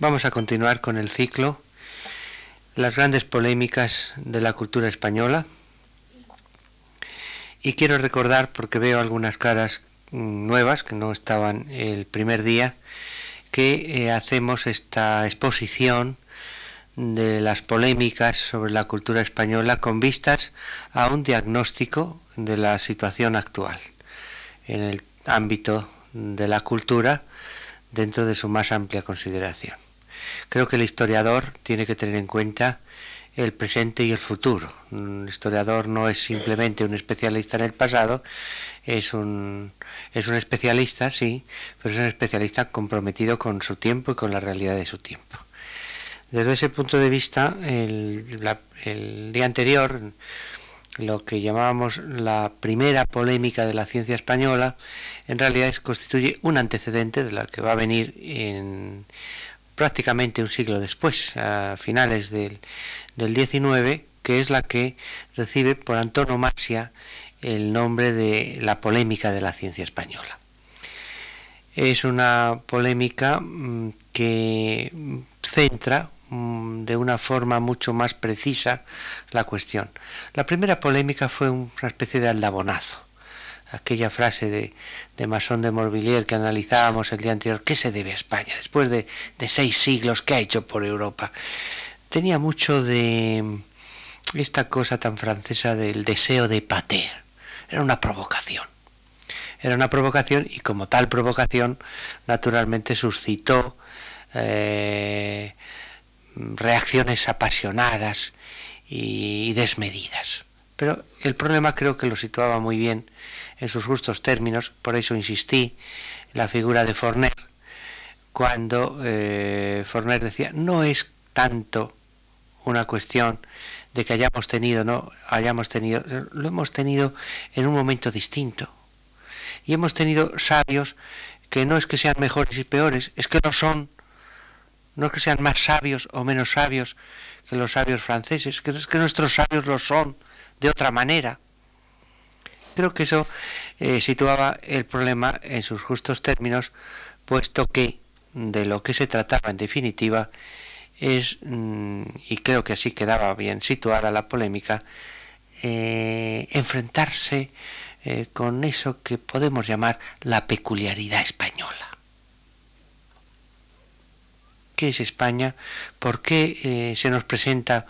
Vamos a continuar con el ciclo, las grandes polémicas de la cultura española. Y quiero recordar, porque veo algunas caras mm, nuevas que no estaban el primer día, que eh, hacemos esta exposición de las polémicas sobre la cultura española con vistas a un diagnóstico de la situación actual en el ámbito de la cultura dentro de su más amplia consideración. Creo que el historiador tiene que tener en cuenta el presente y el futuro. Un historiador no es simplemente un especialista en el pasado, es un, es un especialista, sí, pero es un especialista comprometido con su tiempo y con la realidad de su tiempo. Desde ese punto de vista, el, día anterior, lo que llamábamos la primera polémica de la ciencia española, en realidad constituye un antecedente de la que va a venir en prácticamente un siglo después, a finales del, del 19, que es la que recibe por antonomasia el nombre de la polémica de la ciencia española. Es una polémica mm, que centra mm, de una forma mucho más precisa la cuestión. La primera polémica fue una especie de aldabonazo aquella frase de, de Masson de Morvillier que analizábamos el día anterior, ¿qué se debe a España después de, de seis siglos que ha hecho por Europa? Tenía mucho de esta cosa tan francesa del deseo de pater, era una provocación. Era una provocación y como tal provocación naturalmente suscitó eh, reacciones apasionadas y desmedidas. Pero el problema creo que lo situaba muy bien en sus justos términos, por eso insistí en la figura de Forner, cuando eh, Forner decía, no es tanto una cuestión de que hayamos tenido, no hayamos tenido, lo hemos tenido en un momento distinto. Y hemos tenido sabios que no es que sean mejores y peores, es que no son, no es que sean más sabios o menos sabios que los sabios franceses, que es que nuestros sabios lo son de otra manera. Creo que eso eh, situaba el problema en sus justos términos, puesto que de lo que se trataba en definitiva es, mm, y creo que así quedaba bien situada la polémica, eh, enfrentarse eh, con eso que podemos llamar la peculiaridad española. ¿Qué es España? ¿Por qué se nos presenta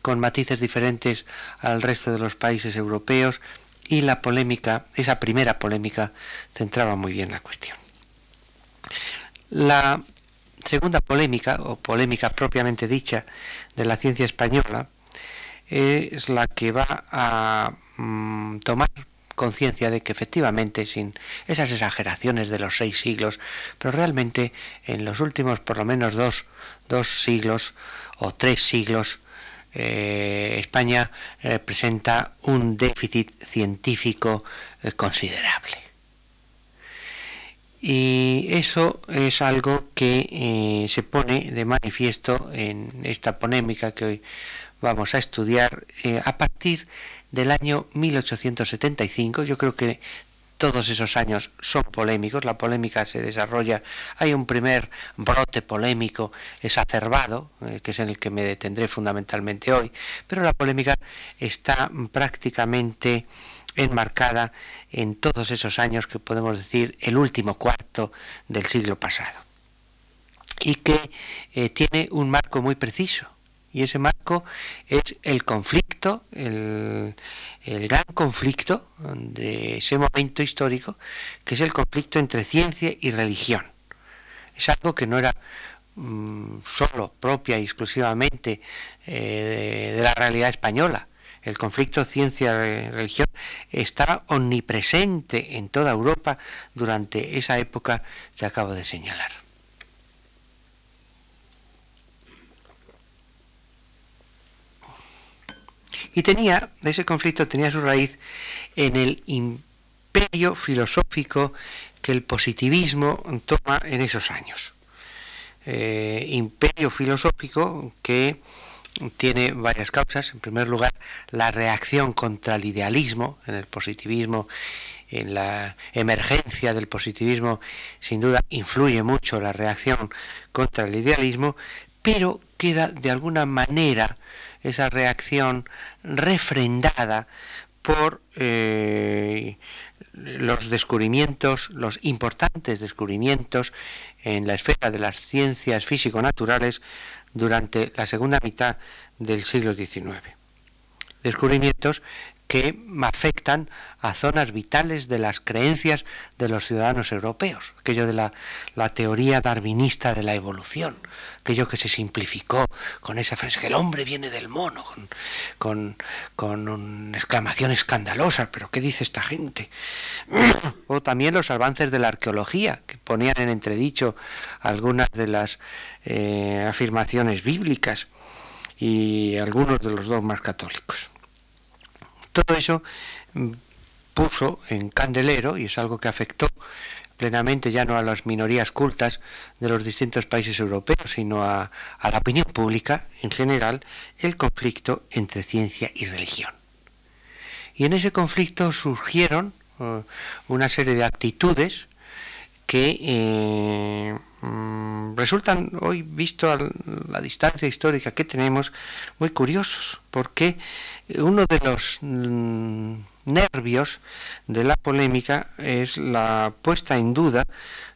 con matices diferentes al resto de los países europeos? Y la polémica, esa primera polémica, centraba muy bien la cuestión. La segunda polémica, o polémica propiamente dicha, de la ciencia española, es la que va a mm, tomar conciencia de que efectivamente, sin esas exageraciones de los seis siglos, pero realmente en los últimos por lo menos dos, dos siglos o tres siglos, eh, España eh, presenta un déficit científico eh, considerable. Y eso es algo que se pone de manifiesto en esta polémica que hoy vamos a estudiar a partir del año 1875. Yo creo que todos esos años son polémicos, la polémica se desarrolla, hay un primer brote polémico exacerbado, eh, que es en el que me detendré fundamentalmente hoy, pero la polémica está prácticamente enmarcada en todos esos años que podemos decir el último cuarto del siglo pasado y que eh, tiene un marco muy preciso y ese marco es el conflicto, el, gran conflicto de ese momento histórico, que es el conflicto entre ciencia y religión. Es algo que no era mm, solo propia y exclusivamente eh, de, la realidad española. El conflicto ciencia-religión estaba omnipresente en toda Europa durante esa época que acabo de señalar. Y tenía, ese conflicto tenía su raíz en el imperio filosófico que el positivismo toma en esos años. Eh, imperio filosófico que tiene varias causas. En primer lugar, la reacción contra el idealismo, en el positivismo, en la emergencia del positivismo, sin duda influye mucho la reacción contra el idealismo, pero queda de alguna manera esa reacción refrendada por eh, los descubrimientos, los importantes descubrimientos en la esfera de las ciencias físico-naturales durante la segunda mitad del siglo XIX. Descubrimientos que afectan a zonas vitales de las creencias de los ciudadanos europeos, aquello de la, teoría darwinista de la evolución, aquello que se simplificó con esa frase que el hombre viene del mono, con, una exclamación escandalosa, pero ¿qué dice esta gente? o también los avances de la arqueología, que ponían en entredicho algunas de las eh, afirmaciones bíblicas y algunos de los dogmas católicos. Todo eso mm, puso en candelero, y es algo que afectó plenamente ya no a las minorías cultas de los distintos países europeos, sino a, la opinión pública en general, el conflicto entre ciencia y religión. Y en ese conflicto surgieron eh, una serie de actitudes que eh, resultan hoy, visto a la distancia histórica que tenemos, muy curiosos, porque uno de los mm, nervios de la polémica es la puesta en duda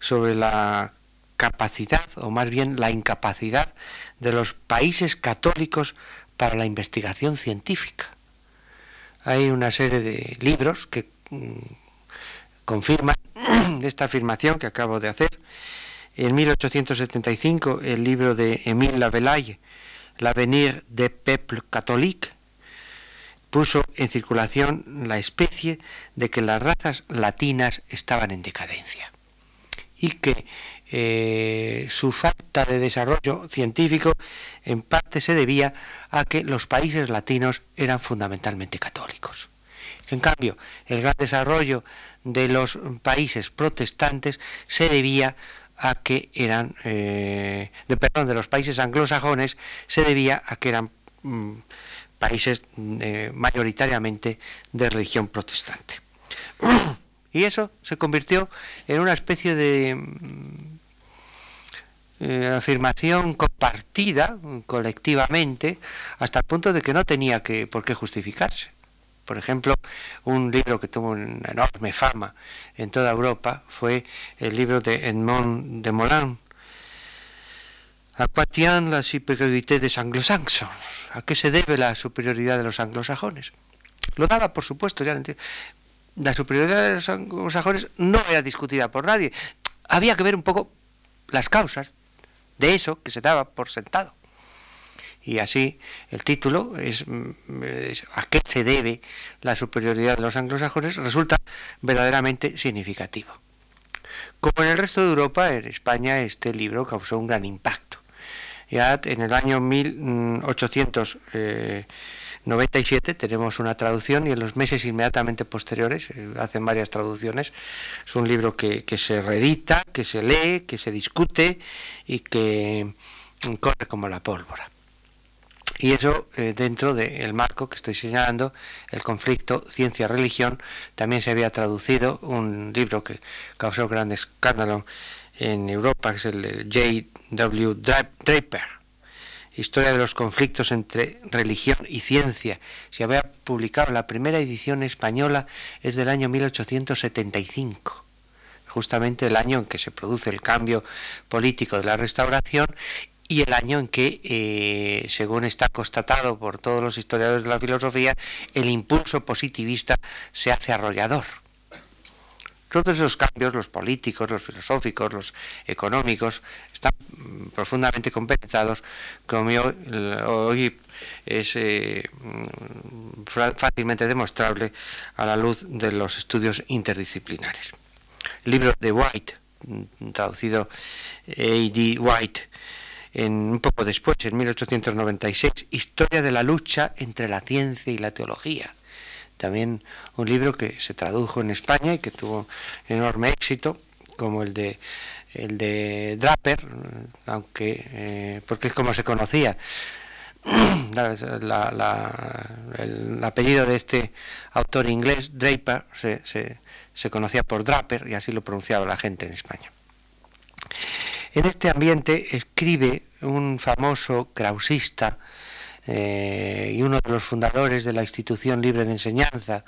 sobre la capacidad, o más bien la incapacidad, de los países católicos para la investigación científica. Hay una serie de libros que mm, confirman esta afirmación que acabo de hacer. En 1875, el libro de Émile Lavelaille, L'avenir des peuples catholiques, puso en circulación la especie de que las razas latinas estaban en decadencia y que eh, su falta de desarrollo científico en parte se debía a que los países latinos eran fundamentalmente católicos. En cambio, el gran desarrollo de los países protestantes se debía a que eran, eh, de, perdón, de los países anglosajones se debía a que eran mm, países eh, mayoritariamente de religión protestante. Y eso se convirtió en una especie de mm, eh, afirmación compartida colectivamente hasta el punto de que no tenía que, por qué justificarse. Por ejemplo, un libro que tuvo una enorme fama en toda Europa fue el libro de Edmond de Molin, ¿A tient la superiorité des anglo-saxons? ¿A qué se debe la superioridad de los anglosajones? Lo daba, por supuesto, ya La superioridad de los anglosajones no era discutida por nadie. Había que ver un poco las causas de eso que se daba por sentado. Y así el título es, es, ¿A qué se debe la superioridad de los anglosajones? resulta verdaderamente significativo. Como en el resto de Europa, en España este libro causó un gran impacto. Ya en el año 1897 eh, tenemos una traducción y en los meses inmediatamente posteriores eh, hacen varias traducciones. Es un libro que, se reedita, que se lee, que se discute y que mm, corre como la pólvora. Y eso eh, dentro del marco que estoy señalando, el conflicto ciencia-religión, también se había traducido un libro que causó gran escándalo en Europa, que es el J.W. Draper, Historia de los conflictos entre religión y ciencia. Se había publicado la primera edición española, es del año 1875 justamente el año en que se produce el cambio político de la restauración y el año en que, eh, según está constatado por todos los historiadores de la filosofía, el impulso positivista se hace arrollador. Todos esos cambios, los políticos, los filosóficos, los económicos, están mm, profundamente compenetrados, como hoy es eh, mm, fácilmente demostrable a la luz de los estudios interdisciplinares. El libro de White, mm, traducido A.D. White, un poco después, en 1896, Historia de la lucha entre la ciencia y la teología también un libro que se tradujo en España y que tuvo enorme éxito, como el de el de Draper, aunque eh, porque es como se conocía. el apellido de este autor inglés, Draper, se, conocía por Draper y así lo pronunciaba la gente en España. En este ambiente escribe un famoso krausista eh, y uno de los fundadores de la institución libre de enseñanza,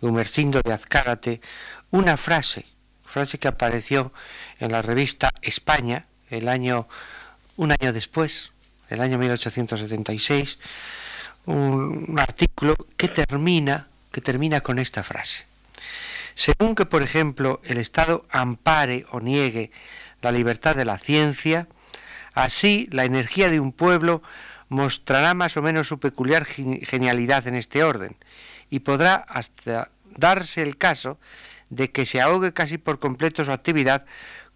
Gumersindo de Azcárate, una frase, frase que apareció en la revista España el año, un año después, el año 1876, un, artículo que termina, que termina con esta frase. Según que, por ejemplo, el Estado ampare o niegue la libertad de la ciencia, así la energía de un pueblo mostrará más o menos su peculiar genialidad en este orden y podrá hasta darse el caso de que se ahogue casi por completo su actividad,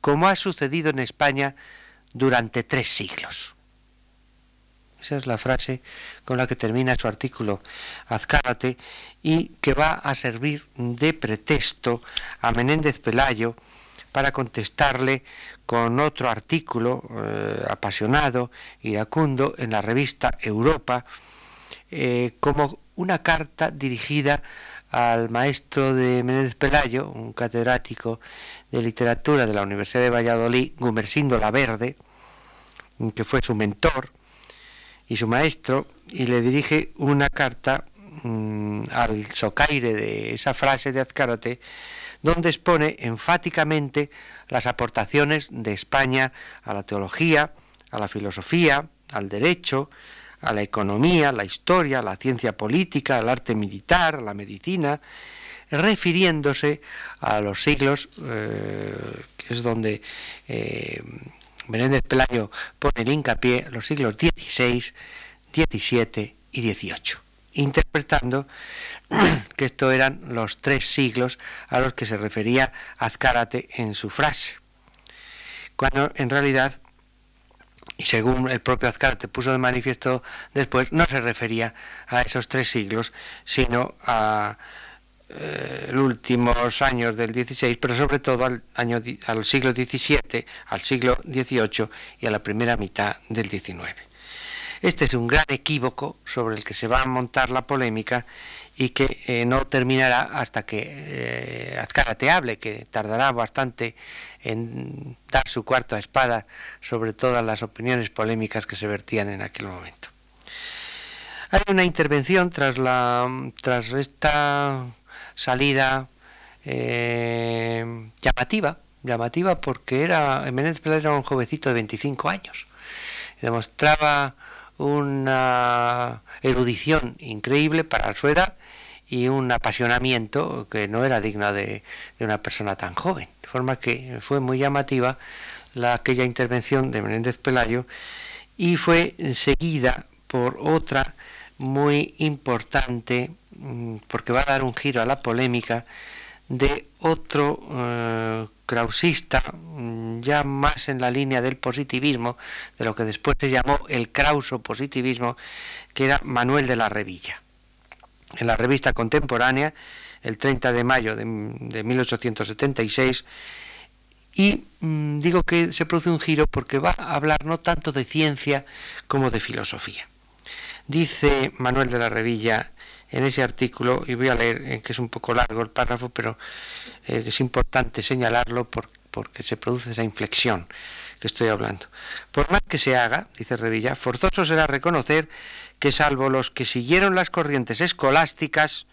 como ha sucedido en España durante tres siglos. Esa es la frase con la que termina su artículo Azcárate y que va a servir de pretexto a Menéndez Pelayo para contestarle con otro artículo eh, apasionado, iracundo, en la revista Europa, eh, como una carta dirigida al maestro de Menéndez Pelayo, un catedrático de literatura de la Universidad de Valladolid, Gumersindo La Verde, que fue su mentor y su maestro, y le dirige una carta mm, al socaire de esa frase de Azcárate, donde expone enfáticamente las aportaciones de España a la teología, a la filosofía, al derecho, a la economía, a la historia, a la ciencia política, al arte militar, a la medicina, refiriéndose a los siglos, eh, que es donde eh, Menéndez Pelayo pone el hincapié, los siglos XVI, XVII y XVIII, interpretando que estos eran los tres siglos a los que se refería Azcárate en su frase, cuando en realidad, y según el propio Azcárate puso de manifiesto después, no se refería a esos tres siglos, sino a eh, los últimos años del XVI, pero sobre todo al, año, al siglo XVII, al siglo XVIII y a la primera mitad del XIX. Este es un gran equívoco sobre el que se va a montar la polémica y que eh, no terminará hasta que eh, Azcárate hable, que tardará bastante en dar su cuarta espada sobre todas las opiniones polémicas que se vertían en aquel momento. Hay una intervención tras, la, tras esta salida eh, llamativa, llamativa porque era, Menéndez Pelayo era un jovencito de 25 años, demostraba una erudición increíble para su edad y un apasionamiento que no era digno de, una persona tan joven. De forma que fue muy llamativa la, aquella intervención de Menéndez Pelayo y fue seguida por otra muy importante Mm, porque va a dar un giro a la polémica de otro eh, krausista, mm, ya más en la línea del positivismo, de lo que después se llamó el krauso positivismo, que era Manuel de la Revilla. En la revista contemporánea, el 30 de mayo de, 1876, y mm, digo que se produce un giro porque va a hablar no tanto de ciencia como de filosofía. Dice Manuel de la Revilla en ese artículo, y voy a leer, eh, que es un poco largo el párrafo, pero eh, es importante señalarlo porque se produce esa inflexión que estoy hablando. Por más que se haga, dice Revilla, forzoso será reconocer que salvo los que siguieron las corrientes escolásticas,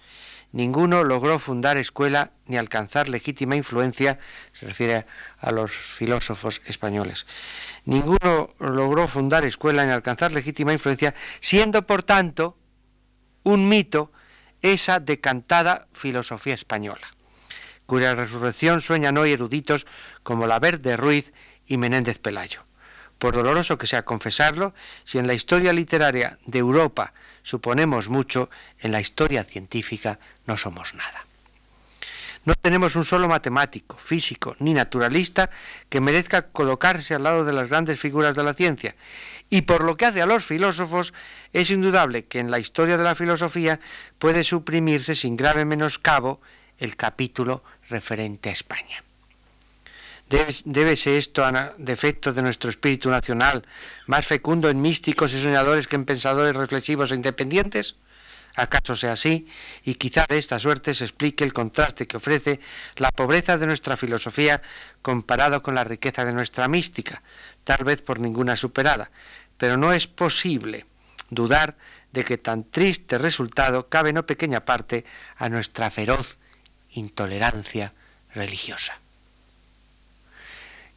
ninguno logró fundar escuela ni alcanzar legítima influencia, se refiere a los filósofos españoles. Ninguno logró fundar escuela ni alcanzar legítima influencia, siendo por tanto un mito esa decantada filosofía española, cuya resurrección sueñan hoy eruditos como la Verde Ruiz y Menéndez Pelayo. Por doloroso que sea confesarlo, si en la historia literaria de Europa suponemos mucho, en la historia científica no somos nada. No tenemos un solo matemático, físico ni naturalista que merezca colocarse al lado de las grandes figuras de la ciencia, y por lo que hace a los filósofos, es indudable que en la historia de la filosofía puede suprimirse sin grave menoscabo el capítulo referente a España. ¿Debe, ser esto a defecto de nuestro espíritu nacional, más fecundo en místicos y soñadores que en pensadores reflexivos e independientes? ¿Acaso sea así? Y quizá de esta suerte se explique el contraste que ofrece la pobreza de nuestra filosofía comparado con la riqueza de nuestra mística, tal vez por ninguna superada. Pero no es posible dudar de que tan triste resultado cabe no pequeña parte a nuestra feroz intolerancia religiosa.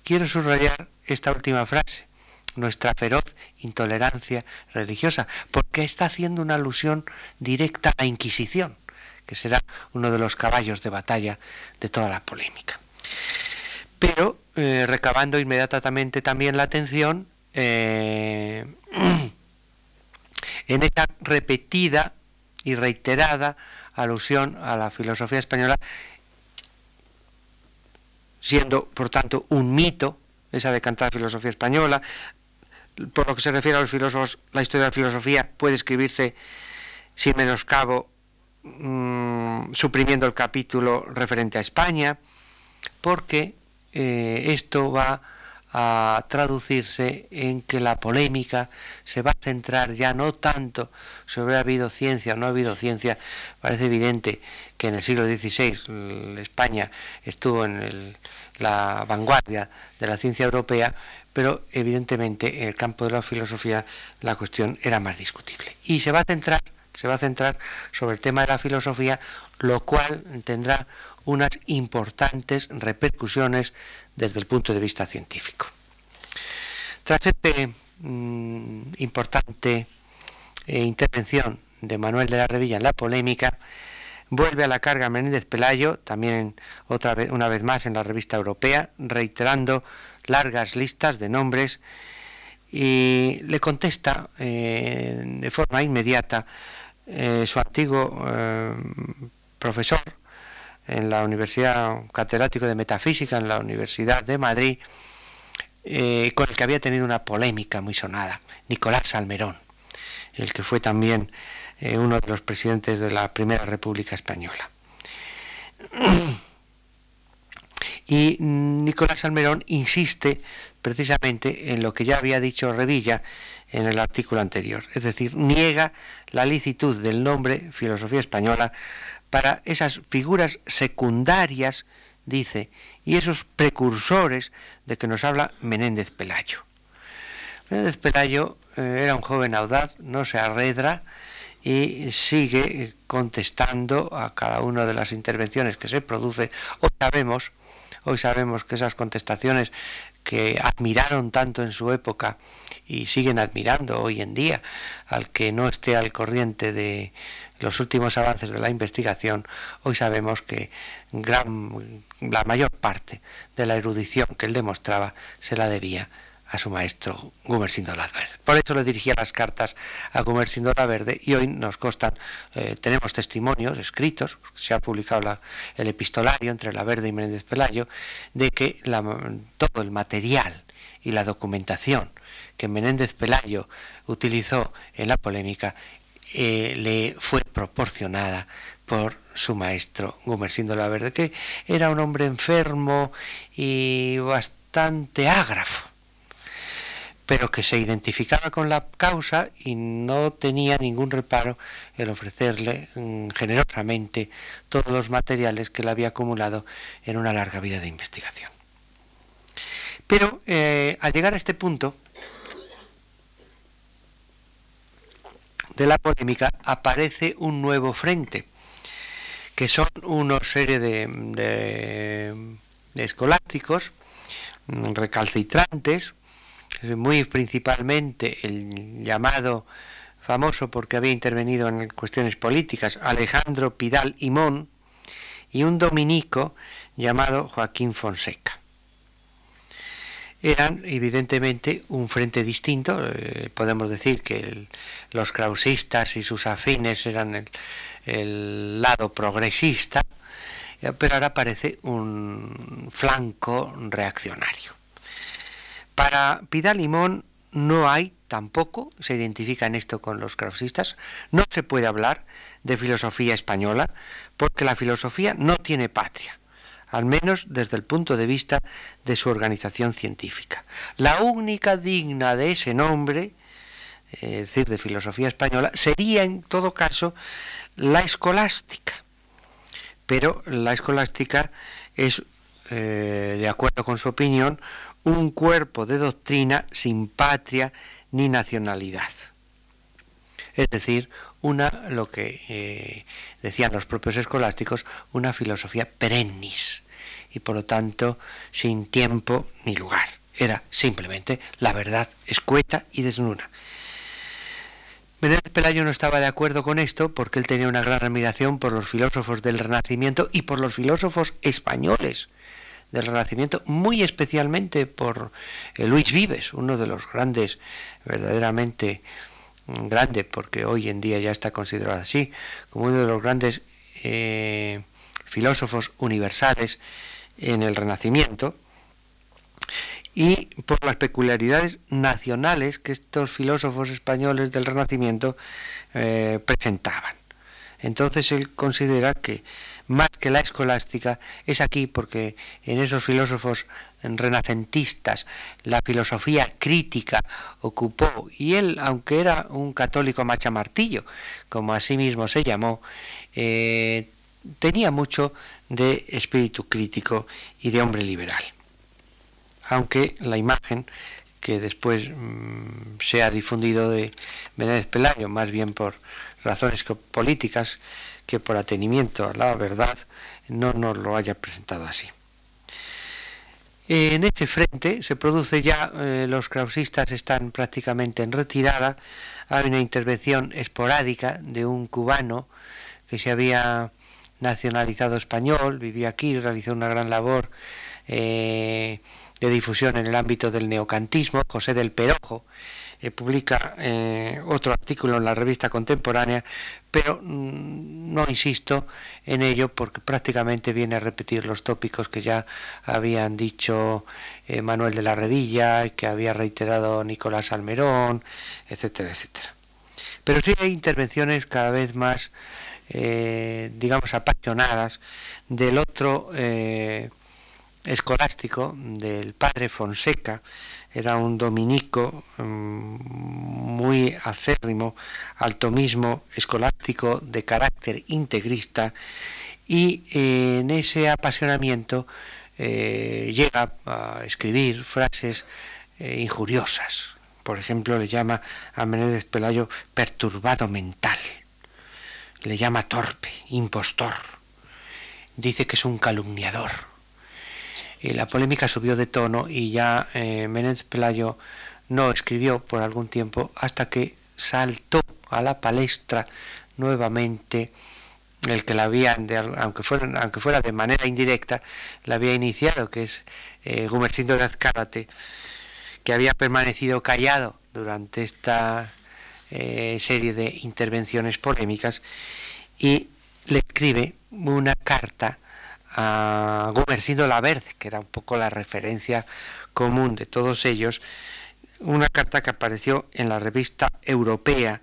Quiero subrayar esta última frase, nuestra feroz intolerancia religiosa, porque está haciendo una alusión directa a la Inquisición, que será uno de los caballos de batalla de toda la polémica. Pero eh, recabando inmediatamente también la atención eh, en esta repetida y reiterada alusión a la filosofía española, siendo por tanto un mito esa de cantar filosofía española. Por lo que se refiere a los filósofos, la historia de la filosofía puede escribirse sin menoscabo, mm, suprimiendo el capítulo referente a España, porque eh, esto va a traducirse en que la polémica se va a centrar ya no tanto sobre ha habido ciencia o no ha habido ciencia. Parece evidente que en el siglo XVI España estuvo en la vanguardia de la ciencia europea, pero evidentemente en el campo de la filosofía la cuestión era más discutible. Y se va a centrar, se va a centrar sobre el tema de la filosofía, lo cual tendrá unas importantes repercusiones desde el punto de vista científico. Tras esta mm, importante eh, intervención de Manuel de la Revilla en la polémica, vuelve a la carga Menéndez Pelayo, también otra vez, una vez más en la revista europea, reiterando largas listas de nombres y le contesta eh, de forma inmediata eh, su antiguo profesor, en la Universidad Catedrático de Metafísica, en la Universidad de Madrid, eh, con el que había tenido una polémica muy sonada, Nicolás Salmerón, el que fue también eh, uno de los presidentes de la Primera República Española. Y Nicolás Salmerón insiste precisamente en lo que ya había dicho Revilla en el artículo anterior, es decir, niega la licitud del nombre Filosofía Española para esas figuras secundarias, dice, y esos precursores de que nos habla Menéndez Pelayo. Menéndez Pelayo eh, era un joven audaz, no se arredra y sigue contestando a cada una de las intervenciones que se produce. Hoy sabemos, hoy sabemos que esas contestaciones que admiraron tanto en su época y siguen admirando hoy en día al que no esté al corriente de, los últimos avances de la investigación, hoy sabemos que gran, la mayor parte de la erudición que él demostraba se la debía a su maestro Gumersindo Verde. Por eso le dirigía las cartas a Gumersindo Verde y hoy nos constan, eh, tenemos testimonios escritos, se ha publicado el epistolario entre La Verde y Menéndez Pelayo, de que todo el material y la documentación que Menéndez Pelayo utilizó en la polémica eh, le fue proporcionada por su maestro Gumersindo la Verde, que era un hombre enfermo y bastante ágrafo, pero que se identificaba con la causa y no tenía ningún reparo en ofrecerle mm, generosamente todos los materiales que le había acumulado en una larga vida de investigación. Pero eh, al llegar a este punto, de la polémica aparece un nuevo frente, que son una serie de, escolásticos mm, recalcitrantes, muy principalmente el llamado famoso porque había intervenido en cuestiones políticas, Alejandro Pidal Imón, y un dominico llamado Joaquín Fonseca eran evidentemente un frente distinto. Eh, podemos decir que los krausistas y sus afines eran el, lado progresista, eh, pero ahora aparece un flanco reaccionario. Para Pidal Limón no hay tampoco, se identifica en esto con los krausistas, no se puede hablar de filosofía española porque la filosofía no tiene patria al menos desde el punto de vista de su organización científica. La única digna de ese nombre, es decir, de filosofía española, sería en todo caso la escolástica. Pero la escolástica es, eh, de acuerdo con su opinión, un cuerpo de doctrina sin patria ni nacionalidad. Es decir, una, lo que eh, decían los propios escolásticos, una filosofía perennis y por lo tanto sin tiempo ni lugar. Era simplemente la verdad escueta y desnuda. Menéndez Pelayo no estaba de acuerdo con esto porque él tenía una gran admiración por los filósofos del Renacimiento y por los filósofos españoles del Renacimiento, muy especialmente por eh, Luis Vives, uno de los grandes, verdaderamente mm, grande, porque hoy en día ya está considerado así, como uno de los grandes eh, filósofos universales en el Renacimiento, y por las peculiaridades nacionales que estos filósofos españoles del Renacimiento eh, presentaban. Entonces él considera que más que la escolástica es aquí porque en esos filósofos renacentistas la filosofía crítica ocupó y él, aunque era un católico machamartillo, como así mismo se llamó, eh, tenía mucho de espíritu crítico y de hombre liberal. Aunque la imagen que después mm, se ha difundido de Menéndez Pelayo, más bien por razones políticas que por atenimiento a la verdad, no nos lo haya presentado así. En este frente se produce ya, eh, los krausistas están prácticamente en retirada, hay una intervención esporádica de un cubano que se había nacionalizado español, vivía aquí, realizó una gran labor eh, de difusión en el ámbito del neocantismo, José del Perojo, eh, publica eh, otro artículo en la revista contemporánea, pero mm, no insisto en ello porque prácticamente viene a repetir los tópicos que ya habían dicho eh, Manuel de la Redilla, que había reiterado Nicolás Almerón, etcétera, etcétera. Pero sí hay intervenciones cada vez más, digamos, apasionadas del otro escolástico del padre Fonseca, era un dominico mm, muy acérrimo al tomismo escolástico de carácter integrista y eh, en ese apasionamiento eh, llega a escribir frases eh, injuriosas. Por ejemplo, le llama a Menéndez Pelayo perturbado mental, le llama torpe, impostor, dice que es un calumniador la polémica subió de tono y ya eh, Menéndez Pelayo no escribió por algún tiempo hasta que saltó a la palestra nuevamente. El que la había, aunque, fuera, aunque fuera de manera indirecta, la había iniciado, que es eh, Gumersindo de Azcárate, que había permanecido callado durante esta eh, serie de intervenciones polémicas y le escribe una carta a Gumersindo Laverde, que era un poco la referencia común de todos ellos, una carta que apareció en la revista europea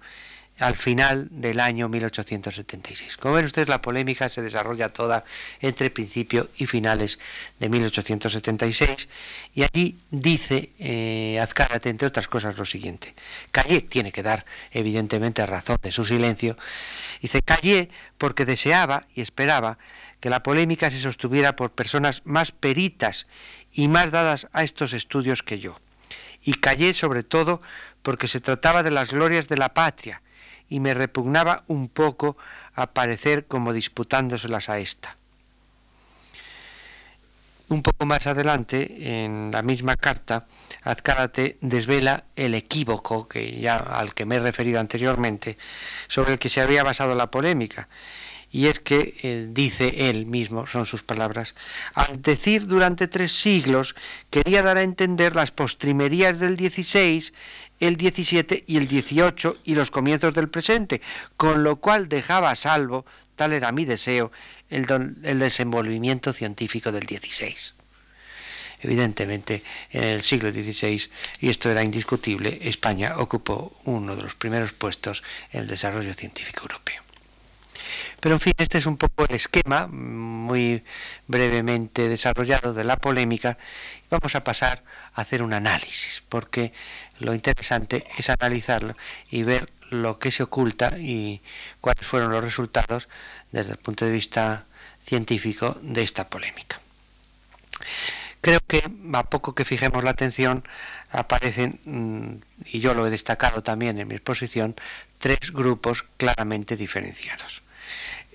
al final del año 1876. Como ven ustedes, la polémica se desarrolla toda entre principio y finales de 1876 y allí dice eh, Azcárate, entre otras cosas, lo siguiente. Callé tiene que dar evidentemente razón de su silencio. Dice, callé porque deseaba y esperaba que la polémica se sostuviera por personas más peritas y más dadas a estos estudios que yo. Y callé sobre todo porque se trataba de las glorias de la patria y me repugnaba un poco aparecer como disputándoselas a esta. Un poco más adelante, en la misma carta, Azcárate desvela el equívoco que ya al que me he referido anteriormente, sobre el que se había basado la polémica, y es que, eh, dice él mismo, son sus palabras, al decir durante tres siglos, quería dar a entender las postrimerías del 16, el 17 y el 18 y los comienzos del presente, con lo cual dejaba a salvo, tal era mi deseo, el, el desenvolvimiento científico del 16. Evidentemente, en el siglo XVI, y esto era indiscutible, España ocupó uno de los primeros puestos en el desarrollo científico europeo. Pero en fin, este es un poco el esquema muy brevemente desarrollado de la polémica. Vamos a pasar a hacer un análisis, porque lo interesante es analizarlo y ver lo que se oculta y cuáles fueron los resultados desde el punto de vista científico de esta polémica. Creo que a poco que fijemos la atención aparecen, mm, y yo lo he destacado también en mi exposición, tres grupos claramente diferenciados.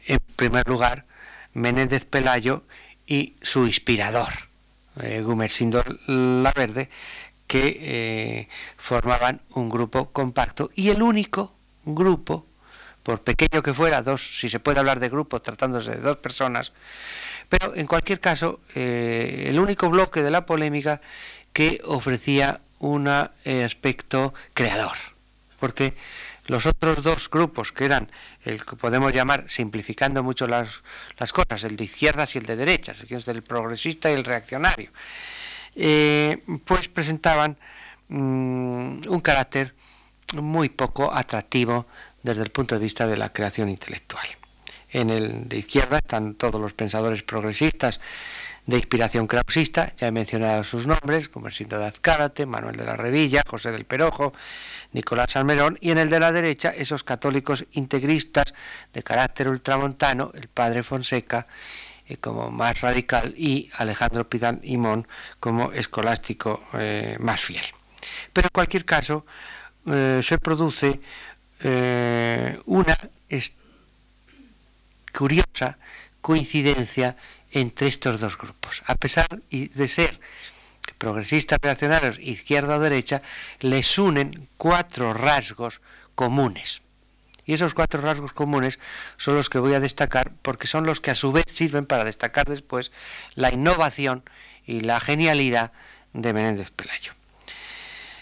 En primer lugar, Menéndez Pelayo y su inspirador, eh, Gumersindo La Verde, que eh, formaban un grupo compacto y el único grupo, por pequeño que fuera, dos, si se puede hablar de grupo tratándose de dos personas, pero en cualquier caso, eh, el único bloque de la polémica que ofrecía un eh, aspecto creador, porque los otros dos grupos, que eran el que podemos llamar, simplificando mucho las, las cosas, el de izquierdas y el de derechas, el progresista y el reaccionario, eh, pues presentaban mm, un carácter muy poco atractivo desde el punto de vista de la creación intelectual. En el de izquierda están todos los pensadores progresistas de inspiración krausista, ya he mencionado sus nombres, como Sindo de Azcárate, Manuel de la Revilla, José del Perojo, Nicolás Almerón, y en el de la derecha esos católicos integristas de carácter ultramontano, el padre Fonseca eh, como más radical y Alejandro Pidán Imón como escolástico eh, más fiel. Pero en cualquier caso eh, se produce una curiosa coincidencia entre estos dos grupos. A pesar de ser progresistas reaccionarios, izquierda o derecha, les unen cuatro rasgos comunes. Y esos cuatro rasgos comunes son los que voy a destacar porque son los que a su vez sirven para destacar después la innovación y la genialidad de Menéndez Pelayo.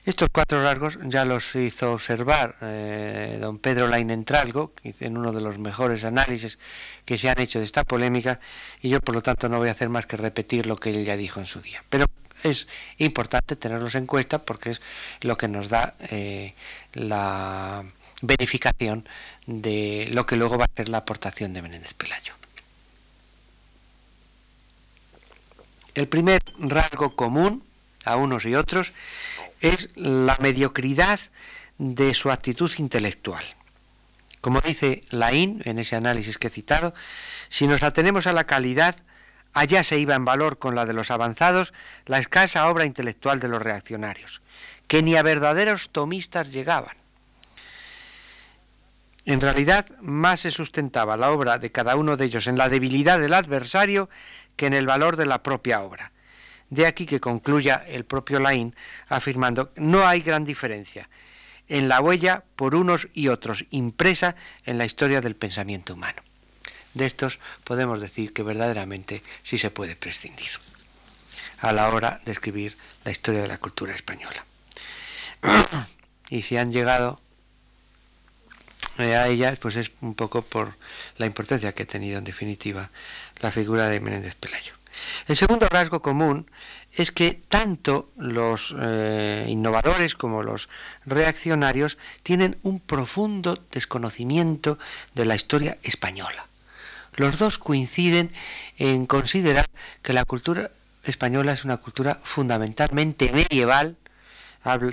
Estos cuatro rasgos ya los hizo observar eh, don Pedro Lainentralgo, en uno de los mejores análisis que se han hecho de esta polémica, y yo por lo tanto no voy a hacer más que repetir lo que él ya dijo en su día. Pero es importante tenerlos en cuenta porque es lo que nos da eh, la verificación de lo que luego va a ser la aportación de Menéndez Pelayo. El primer rasgo común a unos y otros es la mediocridad de su actitud intelectual. Como dice Laín en ese análisis que he citado, si nos atenemos a la calidad, allá se iba en valor con la de los avanzados la escasa obra intelectual de los reaccionarios, que ni a verdaderos tomistas llegaban. En realidad, más se sustentaba la obra de cada uno de ellos en la debilidad del adversario que en el valor de la propia obra. De aquí que concluya el propio Laín afirmando no hay gran diferencia en la huella por unos y otros impresa en la historia del pensamiento humano. De estos podemos decir que verdaderamente sí se puede prescindir a la hora de escribir la historia de la cultura española. y si han llegado a ella, pues es un poco por la importancia que ha tenido en definitiva la figura de Menéndez Pelayo. El segundo rasgo común es que tanto los eh, innovadores como los reaccionarios tienen un profundo desconocimiento de la historia española. Los dos coinciden en considerar que la cultura española es una cultura fundamentalmente medieval.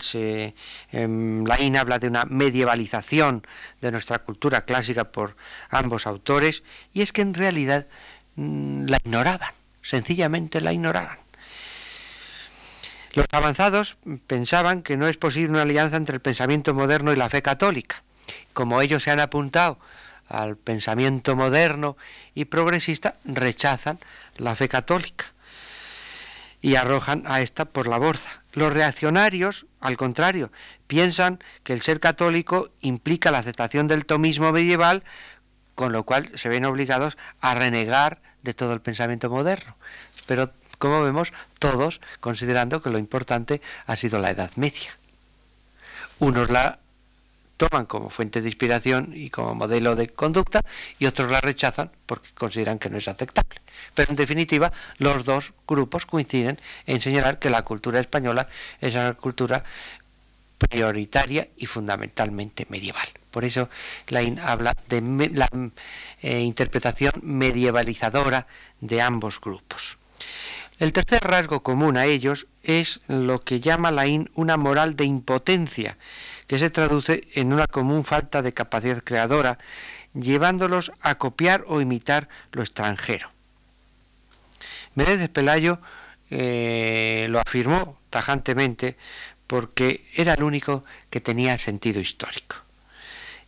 Se, eh, Laín habla de una medievalización de nuestra cultura clásica por ambos autores, y es que en realidad mm, la ignoraban sencillamente la ignoraban. Los avanzados pensaban que no es posible una alianza entre el pensamiento moderno y la fe católica. Como ellos se han apuntado al pensamiento moderno y progresista, rechazan la fe católica y arrojan a esta por la borda. Los reaccionarios, al contrario, piensan que el ser católico implica la aceptación del tomismo medieval, con lo cual se ven obligados a renegar de todo el pensamiento moderno. Pero, como vemos, todos considerando que lo importante ha sido la Edad Media. Unos la toman como fuente de inspiración y como modelo de conducta y otros la rechazan porque consideran que no es aceptable. Pero en definitiva, los dos grupos coinciden en señalar que la cultura española es una cultura prioritaria y fundamentalmente medieval. Por eso Lain habla de la eh, interpretación medievalizadora de ambos grupos. El tercer rasgo común a ellos es lo que llama Lain una moral de impotencia, que se traduce en una común falta de capacidad creadora, llevándolos a copiar o imitar lo extranjero. Menéndez Pelayo eh, lo afirmó tajantemente porque era el único que tenía sentido histórico.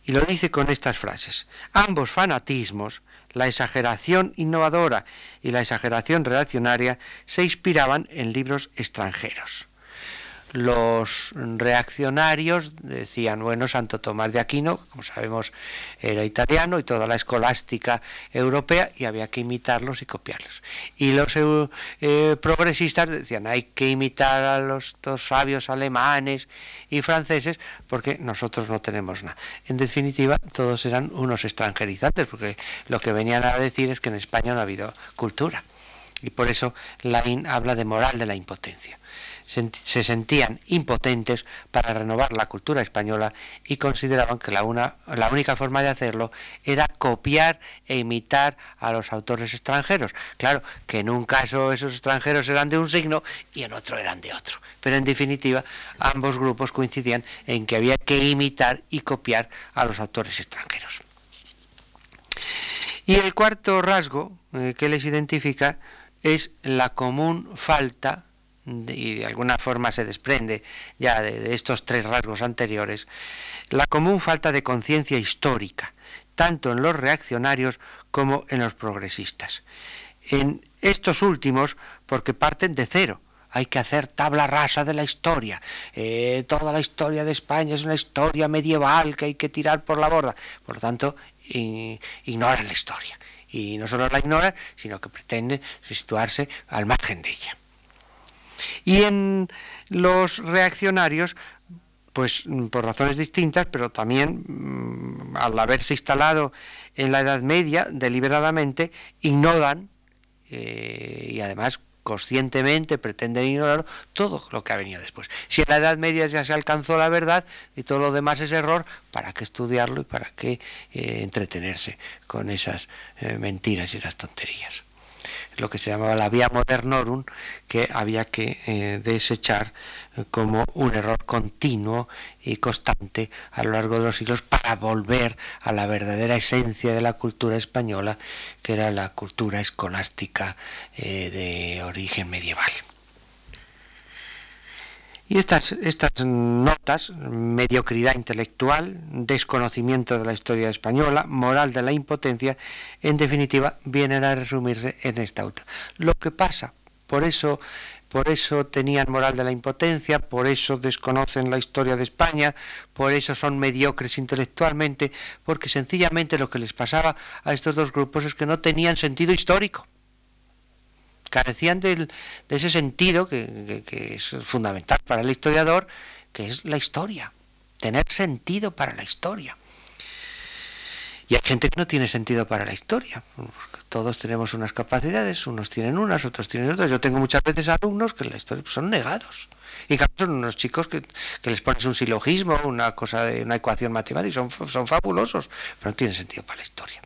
Y lo dice con estas frases. Ambos fanatismos, la exageración innovadora y la exageración reaccionaria, se inspiraban en libros extranjeros los reaccionarios decían, bueno, Santo Tomás de Aquino, como sabemos, era italiano y toda la escolástica europea y había que imitarlos y copiarlos. Y los eh, progresistas decían, hay que imitar a los dos sabios alemanes y franceses porque nosotros no tenemos nada. En definitiva, todos eran unos extranjerizantes porque lo que venían a decir es que en España no ha habido cultura. Y por eso Lain habla de moral de la impotencia se sentían impotentes para renovar la cultura española y consideraban que la, una, la única forma de hacerlo era copiar e imitar a los autores extranjeros. Claro, que en un caso esos extranjeros eran de un signo y en otro eran de otro. Pero en definitiva, ambos grupos coincidían en que había que imitar y copiar a los autores extranjeros. Y el cuarto rasgo eh, que les identifica es la común falta y de alguna forma se desprende ya de, estos tres rasgos anteriores, la común falta de conciencia histórica, tanto en los reaccionarios como en los progresistas. En estos últimos, porque parten de cero, hay que hacer tabla rasa de la historia. Eh, toda la historia de España es una historia medieval que hay que tirar por la borda. Por lo tanto, ignoran la historia. Y no solo la ignoran, sino que pretenden situarse al margen de ella. Y en los reaccionarios, pues por razones distintas, pero también mm, al haberse instalado en la Edad Media deliberadamente, ignoran eh, y además conscientemente pretenden ignorar todo lo que ha venido después. Si en la Edad Media ya se alcanzó la verdad y todo lo demás es error, ¿para qué estudiarlo y para qué eh, entretenerse con esas eh, mentiras y esas tonterías? Lo que se llamaba la vía modernorum, que había que eh, desechar eh, como un error continuo y constante a lo largo de los siglos para volver a la verdadera esencia de la cultura española, que era la cultura escolástica eh, de origen medieval. Y estas, estas notas, mediocridad intelectual, desconocimiento de la historia española, moral de la impotencia, en definitiva, vienen a resumirse en esta auto. Lo que pasa, por eso, por eso tenían moral de la impotencia, por eso desconocen la historia de España, por eso son mediocres intelectualmente, porque sencillamente lo que les pasaba a estos dos grupos es que no tenían sentido histórico carecían de ese sentido que, es fundamental para el historiador, que es la historia, tener sentido para la historia. Y hay gente que no tiene sentido para la historia. Todos tenemos unas capacidades, unos tienen unas, otros tienen otras. Yo tengo muchas veces alumnos que la historia son negados. Y son unos chicos que, les pones un silogismo, una cosa de una ecuación matemática, son, son fabulosos, pero no tienen sentido para la historia.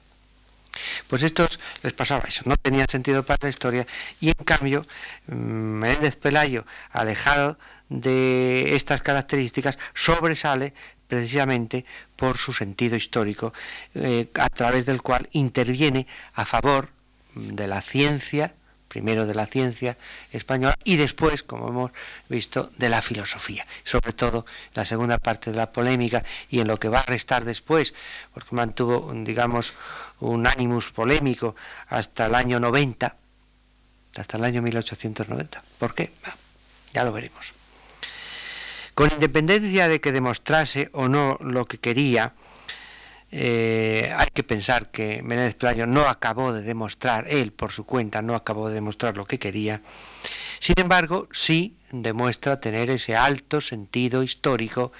Pues estos les pasaba eso, no tenía sentido para la historia y en cambio mm, Méndez Pelayo, alejado de estas características, sobresale precisamente por su sentido histórico, eh, a través del cual interviene a favor de la ciencia, primero de la ciencia española y después, como hemos visto, de la filosofía, sobre todo la segunda parte de la polémica y en lo que va a restar después, porque mantuvo, digamos, un ánimus polémico hasta el año 90, hasta el año 1890. ¿Por qué? ya lo veremos. Con independencia de que demostrase o no lo que quería, eh, hay que pensar que Menéndez Playo no acabó de demostrar, él por su cuenta no acabó de demostrar lo que quería, sin embargo sí demuestra tener ese alto sentido histórico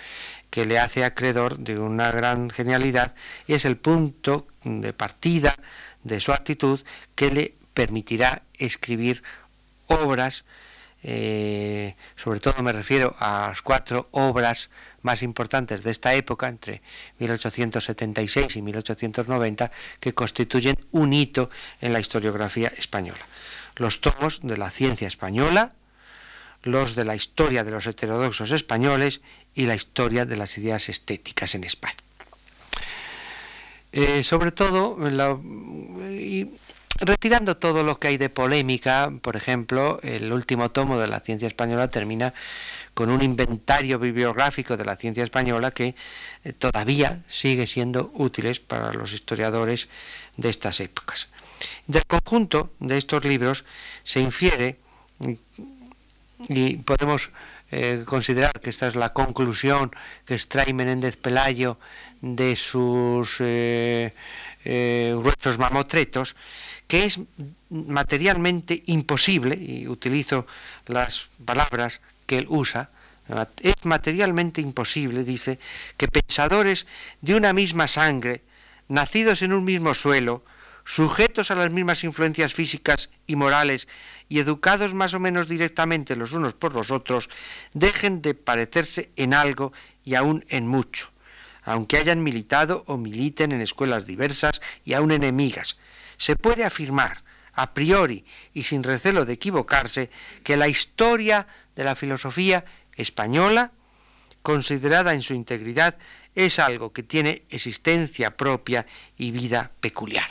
que le hace acreedor de una gran genialidad y es el punto de partida de su actitud que le permitirá escribir obras eh, sobre todo me refiero a las cuatro obras más importantes de esta época, entre 1876 y 1890, que constituyen un hito en la historiografía española. Los tomos de la ciencia española, los de la historia de los heterodoxos españoles y la historia de las ideas estéticas en España. Eh, sobre todo, retirando todo lo que hay de polémica, por ejemplo, el último tomo de la ciencia española termina con un inventario bibliográfico de la ciencia española que eh, todavía sigue siendo útiles para los historiadores de estas épocas. Del conjunto de estos libros se infiere, y podemos eh, considerar que esta es la conclusión que extrae Menéndez Pelayo de sus eh, eh, mamotretos, que es materialmente imposible, y utilizo las palabras que él usa, es materialmente imposible, dice, que pensadores de una misma sangre, nacidos en un mismo suelo, sujetos a las mismas influencias físicas y morales y educados más o menos directamente los unos por los otros, dejen de parecerse en algo y aún en mucho aunque hayan militado o militen en escuelas diversas y aún enemigas. Se puede afirmar, a priori y sin recelo de equivocarse, que la historia de la filosofía española, considerada en su integridad, es algo que tiene existencia propia y vida peculiar.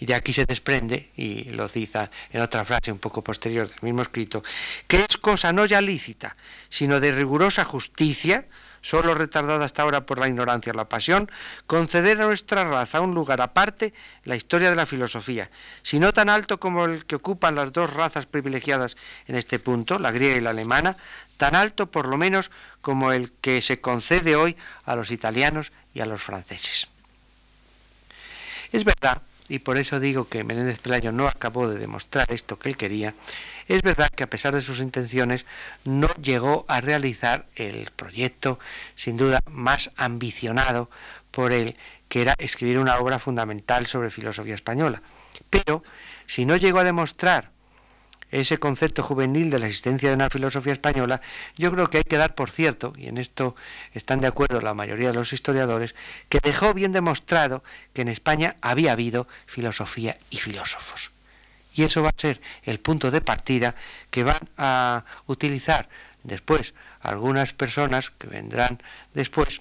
Y de aquí se desprende, y lo cita en otra frase un poco posterior del mismo escrito, que es cosa no ya lícita, sino de rigurosa justicia, solo retardada hasta ahora por la ignorancia o la pasión, conceder a nuestra raza un lugar aparte la historia de la filosofía, si no tan alto como el que ocupan las dos razas privilegiadas en este punto, la griega y la alemana, tan alto por lo menos como el que se concede hoy a los italianos y a los franceses. Es verdad, y por eso digo que Menéndez Pelayo no acabó de demostrar esto que él quería, es verdad que a pesar de sus intenciones no llegó a realizar el proyecto sin duda más ambicionado por él, que era escribir una obra fundamental sobre filosofía española. Pero si no llegó a demostrar ese concepto juvenil de la existencia de una filosofía española, yo creo que hay que dar por cierto, y en esto están de acuerdo la mayoría de los historiadores, que dejó bien demostrado que en España había habido filosofía y filósofos. Y eso va a ser el punto de partida que van a utilizar después algunas personas que vendrán después,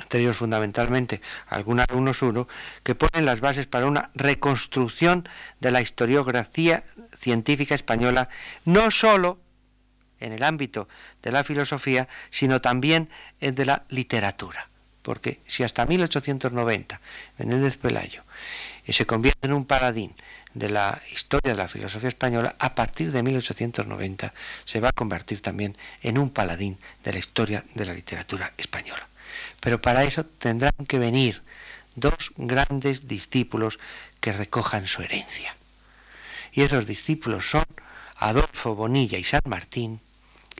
anteriores fundamentalmente algún alumnos uno, que ponen las bases para una reconstrucción de la historiografía científica española, no sólo en el ámbito de la filosofía, sino también en de la literatura. Porque si hasta 1890 Menéndez Pelayo se convierte en un paladín de la historia de la filosofía española, a partir de 1890 se va a convertir también en un paladín de la historia de la literatura española. Pero para eso tendrán que venir dos grandes discípulos que recojan su herencia. Y esos discípulos son Adolfo Bonilla y San Martín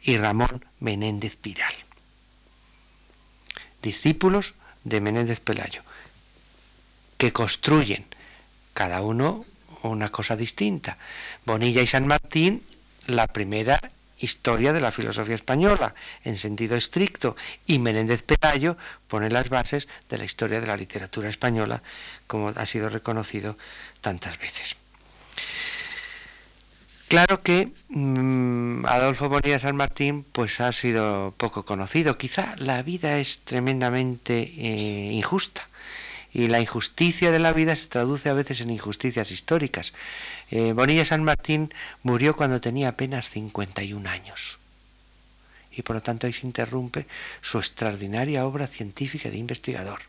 y Ramón Menéndez Piral. Discípulos de Menéndez Pelayo, que construyen cada uno una cosa distinta. Bonilla y San Martín, la primera historia de la filosofía española en sentido estricto y Menéndez Pelayo pone las bases de la historia de la literatura española como ha sido reconocido tantas veces. Claro que mm, Adolfo Bonilla San Martín pues ha sido poco conocido. Quizá la vida es tremendamente eh, injusta y la injusticia de la vida se traduce a veces en injusticias históricas. Eh, Bonilla San Martín murió cuando tenía apenas 51 años y por lo tanto ahí se interrumpe su extraordinaria obra científica de investigador.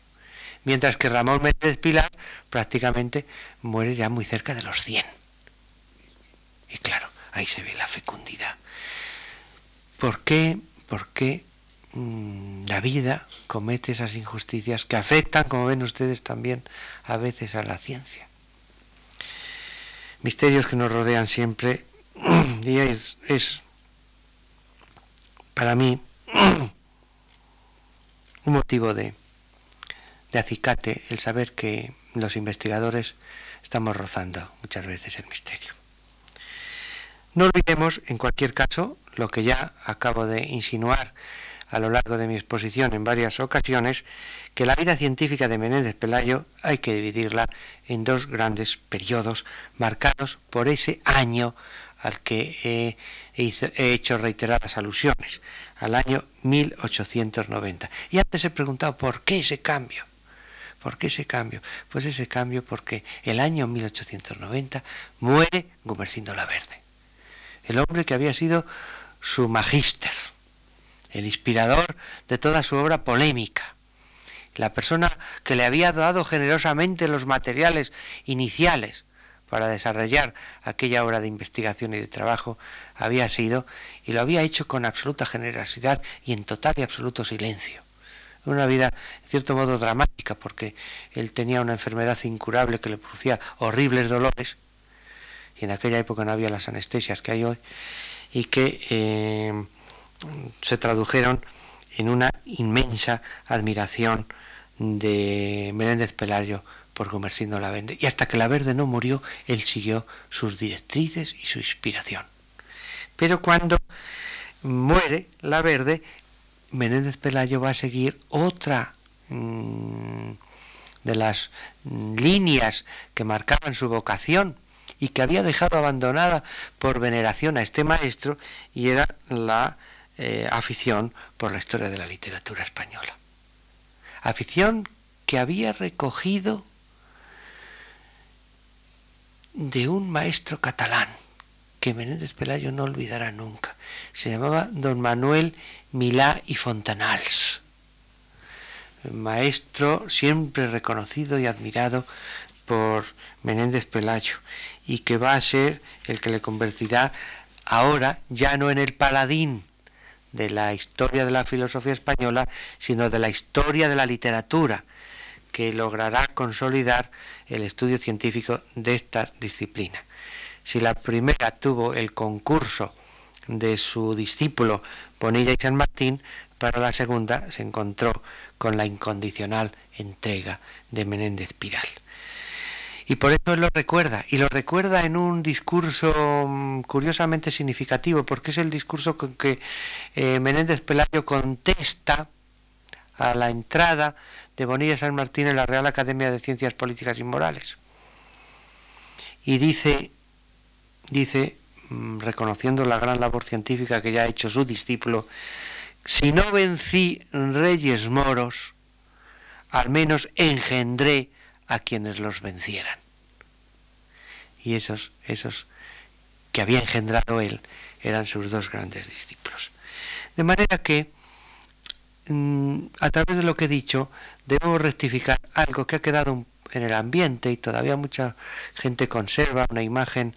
Mientras que Ramón Méndez Pilar prácticamente muere ya muy cerca de los 100. Y claro, ahí se ve la fecundidad. ¿Por qué? ¿Por qué la vida comete esas injusticias que afectan, como ven ustedes también, a veces a la ciencia. Misterios que nos rodean siempre y es, es para mí un motivo de, de acicate el saber que los investigadores estamos rozando muchas veces el misterio. No olvidemos, en cualquier caso, lo que ya acabo de insinuar a lo largo de mi exposición en varias ocasiones, que la vida científica de Menéndez Pelayo hay que dividirla en dos grandes periodos marcados por ese año al que he, hecho reiteradas alusiones, al año 1890. Y antes he preguntado por qué ese cambio. ¿Por qué ese cambio? Pues ese cambio porque el año 1890 muere Gumersindo la Verde, el hombre que había sido su magíster, el inspirador de toda su obra polémica, la persona que le había dado generosamente los materiales iniciales para desarrollar aquella obra de investigación y de trabajo había sido y lo había hecho con absoluta generosidad y en total y absoluto silencio. Una vida, en cierto modo, dramática, porque él tenía una enfermedad incurable que le producía horribles dolores, y en aquella época no había las anestesias que hay hoy, y que eh, se tradujeron en una inmensa admiración de Menéndez Pelayo por Gumersindo Lavende. Y hasta que la Verde no murió, él siguió sus directrices y su inspiración. Pero cuando muere la Verde, Menéndez Pelayo va a seguir otra mm, de las líneas que marcaban su vocación y que había dejado abandonada por veneración a este maestro y era la eh, afición por la historia de la literatura española. Afición que había recogido de un maestro catalán que Menéndez Pelayo no olvidará nunca. Se llamaba don Manuel Milá y Fontanals, maestro siempre reconocido y admirado por Menéndez Pelayo y que va a ser el que le convertirá ahora ya no en el paladín de la historia de la filosofía española, sino de la historia de la literatura, que logrará consolidar el estudio científico de esta disciplina. Si la primera tuvo el concurso de su discípulo Bonilla y San Martín, para la segunda se encontró con la incondicional entrega de Menéndez Piral. Y por eso él lo recuerda, y lo recuerda en un discurso mm, curiosamente significativo, porque es el discurso con que eh, Menéndez Pelayo contesta a la entrada de Bonilla San Martín en la Real Academia de Ciencias Políticas y Morales. Y dice, dice, mm, reconociendo la gran labor científica que ya ha hecho su discípulo, si no vencí reyes moros, al menos engendré a quienes los vencieran. Y esos, esos que había engendrado él eran sus dos grandes discípulos. De manera que, mm, a través de lo que he dicho, debemos rectificar algo que ha quedado en el ambiente y todavía mucha gente conserva una imagen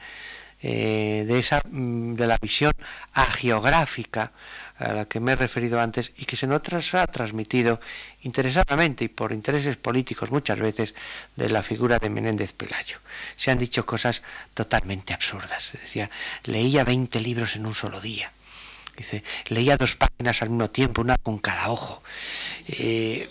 eh, de, esa, mm, de la visión agiográfica a la que me he referido antes y que se nos ha transmitido interesadamente y por intereses políticos muchas veces de la figura de Menéndez Pelayo. Se han dicho cosas totalmente absurdas. decía, leía 20 libros en un solo día. Dice, leía dos páginas al mismo tiempo, una con cada ojo. Eh,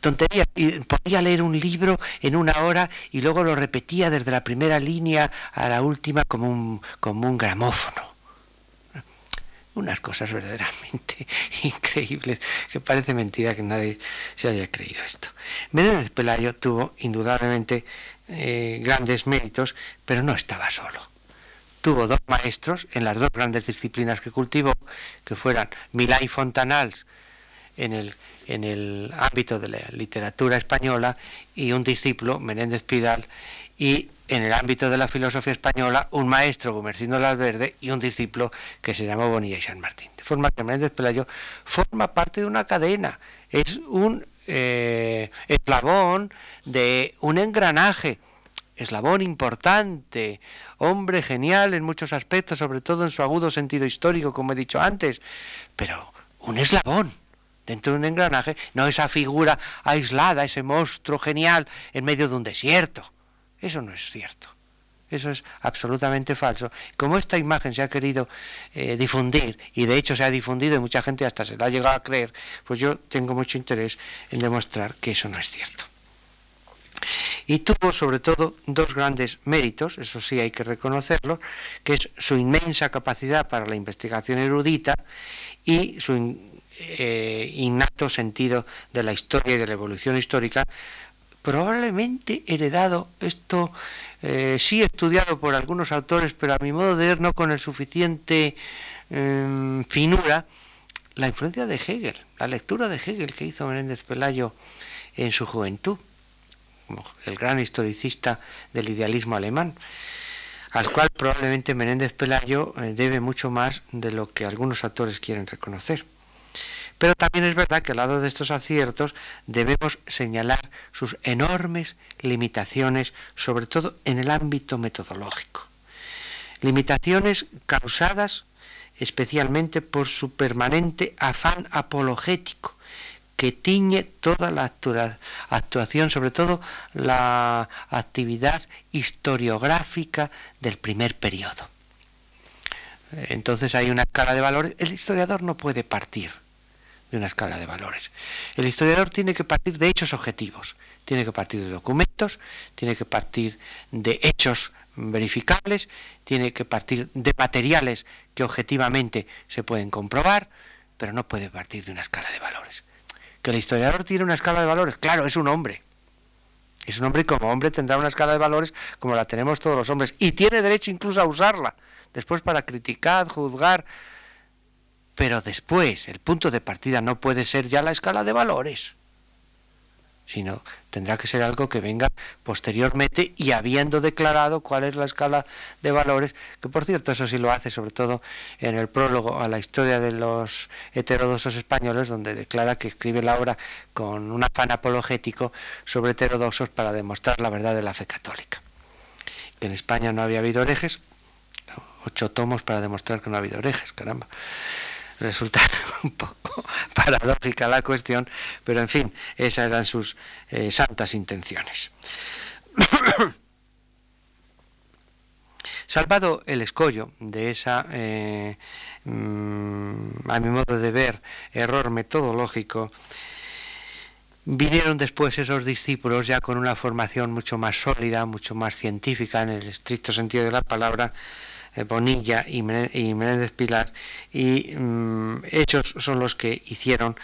tontería, podía leer un libro en una hora y luego lo repetía desde la primera línea a la última como un, como un gramófono. Unas cosas verdaderamente increíbles, que parece mentira que nadie se haya creído esto. Menéndez Pelayo tuvo indudablemente eh, grandes méritos, pero no estaba solo. Tuvo dos maestros en las dos grandes disciplinas que cultivó, que fueran Milá y Fontanals en el en el ámbito de la literatura española y un discípulo, Menéndez Pidal, y en el ámbito de la filosofía española, un maestro, Gumercindo Lalverde, y un discípulo que se llamó Bonilla y San Martín. De forma que Menéndez Pelayo forma parte de una cadena, es un eh, eslabón de un engranaje, eslabón importante, hombre genial en muchos aspectos, sobre todo en su agudo sentido histórico, como he dicho antes, pero un eslabón dentro de un engranaje, no esa figura aislada, ese monstruo genial en medio de un desierto. Eso no es cierto. Eso es absolutamente falso. Como esta imagen se ha querido eh, difundir, y de hecho se ha difundido y mucha gente hasta se la ha llegado a creer, pues yo tengo mucho interés en demostrar que eso no es cierto. Y tuvo sobre todo dos grandes méritos, eso sí hay que reconocerlo, que es su inmensa capacidad para la investigación erudita y su eh, innato sentido de la historia y de la evolución histórica, probablemente heredado, esto eh, sí estudiado por algunos autores, pero a mi modo de ver no con el suficiente em, finura, la influencia de Hegel, la lectura de Hegel que hizo Menéndez Pelayo en su juventud, el gran historicista del idealismo alemán, al cual probablemente Menéndez Pelayo eh, debe mucho más de lo que algunos autores quieren reconocer. Pero también es verdad que al lado de estos aciertos debemos señalar sus enormes limitaciones, sobre todo en el ámbito metodológico. Limitaciones causadas especialmente por su permanente afán apologético, que tiñe toda la actuación, sobre todo la actividad historiográfica del primer periodo. Entonces hay una escala de valores. El historiador no puede partir de una escala de valores. El historiador tiene que partir de hechos objetivos, tiene que partir de documentos, tiene que partir de hechos verificables, tiene que partir de materiales que objetivamente se pueden comprobar, pero no puede partir de una escala de valores. Que el historiador tiene una escala de valores, claro, es un hombre. Es un hombre y como hombre tendrá una escala de valores como la tenemos todos los hombres y tiene derecho incluso a usarla después para criticar, juzgar, pero después el punto de partida no puede ser ya la escala de valores, sino tendrá que ser algo que venga posteriormente y habiendo declarado cuál es la escala de valores, que por cierto eso sí lo hace sobre todo en el prólogo a la historia de los heterodoxos españoles, donde declara que escribe la obra con un afán apologético sobre heterodoxos para demostrar la verdad de la fe católica. Que en España no había habido herejes, ocho tomos para demostrar que no ha habido herejes, caramba resulta un poco paradójica la cuestión, pero en fin, esas eran sus eh, santas intenciones. Salvado el escollo de esa, eh, mm, a mi modo de ver, error metodológico, vinieron después esos discípulos ya con una formación mucho más sólida, mucho más científica en el estricto sentido de la palabra, Bonilla y Menéndez Pilar, y mm, ellos son los que hicieron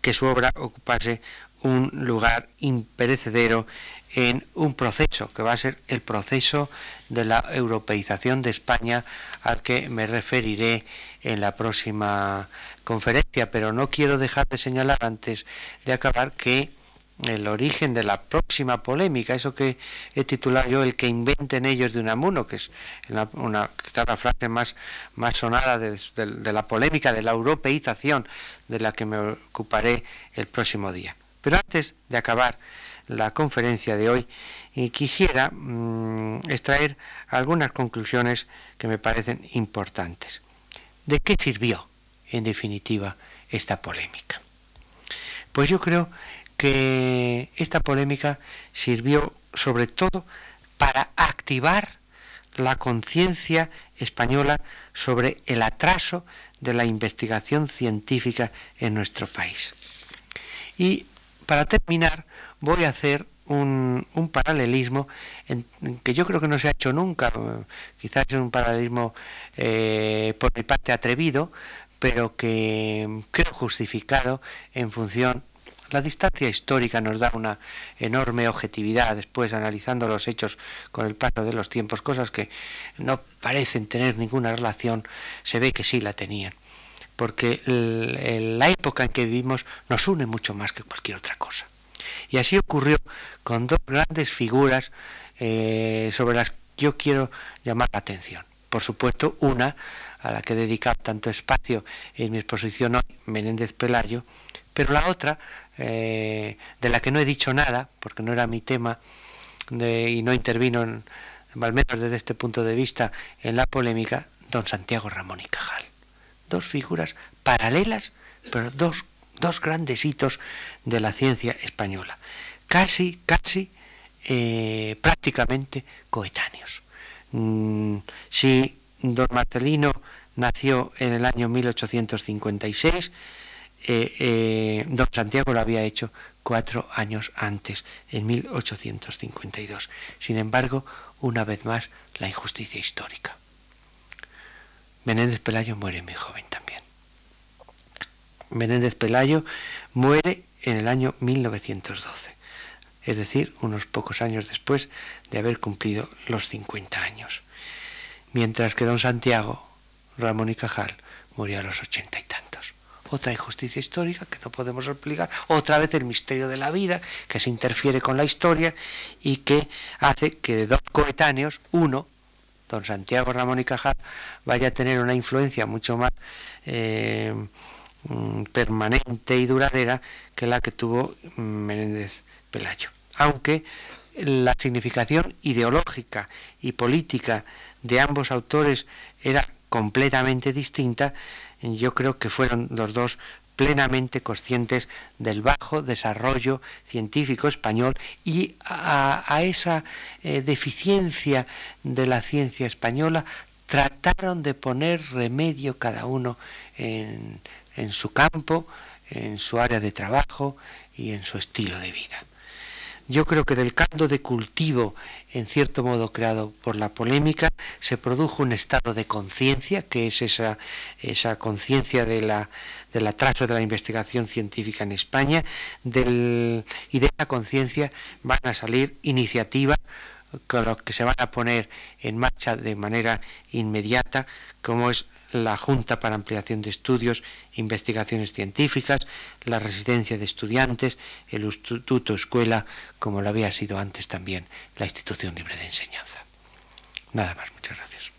que su obra ocupase un lugar imperecedero en un proceso, que va a ser el proceso de la europeización de España, al que me referiré en la próxima conferencia, pero no quiero dejar de señalar antes de acabar que el origen de la próxima polémica, eso que he titulado yo el que inventen ellos de Unamuno, que es una, la frase más, sonada de, la polémica, de la europeización, de la que me ocuparé el próximo día. Pero antes de acabar la conferencia de hoy, quisiera mm, extraer algunas conclusiones que me parecen importantes. ¿De qué sirvió, en definitiva, esta polémica? Pues yo creo que esta polémica sirvió sobre todo para activar la conciencia española sobre el atraso de la investigación científica en nuestro país. Y para terminar voy a hacer un, paralelismo en, que yo creo que no se ha hecho nunca, quizás es un paralelismo eh, por mi parte atrevido, pero que creo justificado en función la distancia histórica nos da una enorme objetividad después analizando los hechos con el paso de los tiempos, cosas que no parecen tener ninguna relación, se ve que sí la tenían. Porque la época en que vivimos nos une mucho más que cualquier otra cosa. Y así ocurrió con dos grandes figuras eh, sobre las que yo quiero llamar la atención. Por supuesto, una a la que he dedicado tanto espacio en mi exposición hoy, Menéndez Pelayo, pero la otra eh, de la que no he dicho nada, porque no era mi tema y no intervino, al menos desde este punto de vista, en la polémica, don Santiago Ramón y Cajal. Dos figuras paralelas, pero dos, dos grandes hitos de la ciencia española, casi, casi, eh, prácticamente coetáneos. Mm, si don Marcelino nació en el año 1856, eh, eh, don Santiago lo había hecho cuatro años antes, en 1852. Sin embargo, una vez más, la injusticia histórica. Menéndez Pelayo muere muy joven también. Menéndez Pelayo muere en el año 1912, es decir, unos pocos años después de haber cumplido los 50 años. Mientras que don Santiago, Ramón y Cajal, murió a los ochenta y tantos. Otra injusticia histórica que no podemos explicar, otra vez el misterio de la vida que se interfiere con la historia y que hace que de dos coetáneos, uno, don Santiago Ramón y Cajal, vaya a tener una influencia mucho más eh, mm, permanente y duradera que la que tuvo Menéndez Pelayo. Aunque la significación ideológica y política de ambos autores era completamente distinta, yo creo que fueron los dos plenamente conscientes del bajo desarrollo científico español y a, esa eh, deficiencia de la ciencia española trataron de poner remedio cada uno en su campo, en su área de trabajo y en su estilo de vida. Yo creo que del caldo de cultivo, en cierto modo creado por la polémica, se produjo un estado de conciencia, que es esa, esa conciencia de la, del atraso de la investigación científica en España, y de esa conciencia van a salir iniciativas con las que se van a poner en marcha de manera inmediata, como es la Junta para Ampliación de Estudios Investigaciones Científicas, la residencia de estudiantes, el Instituto Escuela, como lo había sido antes también la Institución Libre de Enseñanza. Nada más, muchas gracias.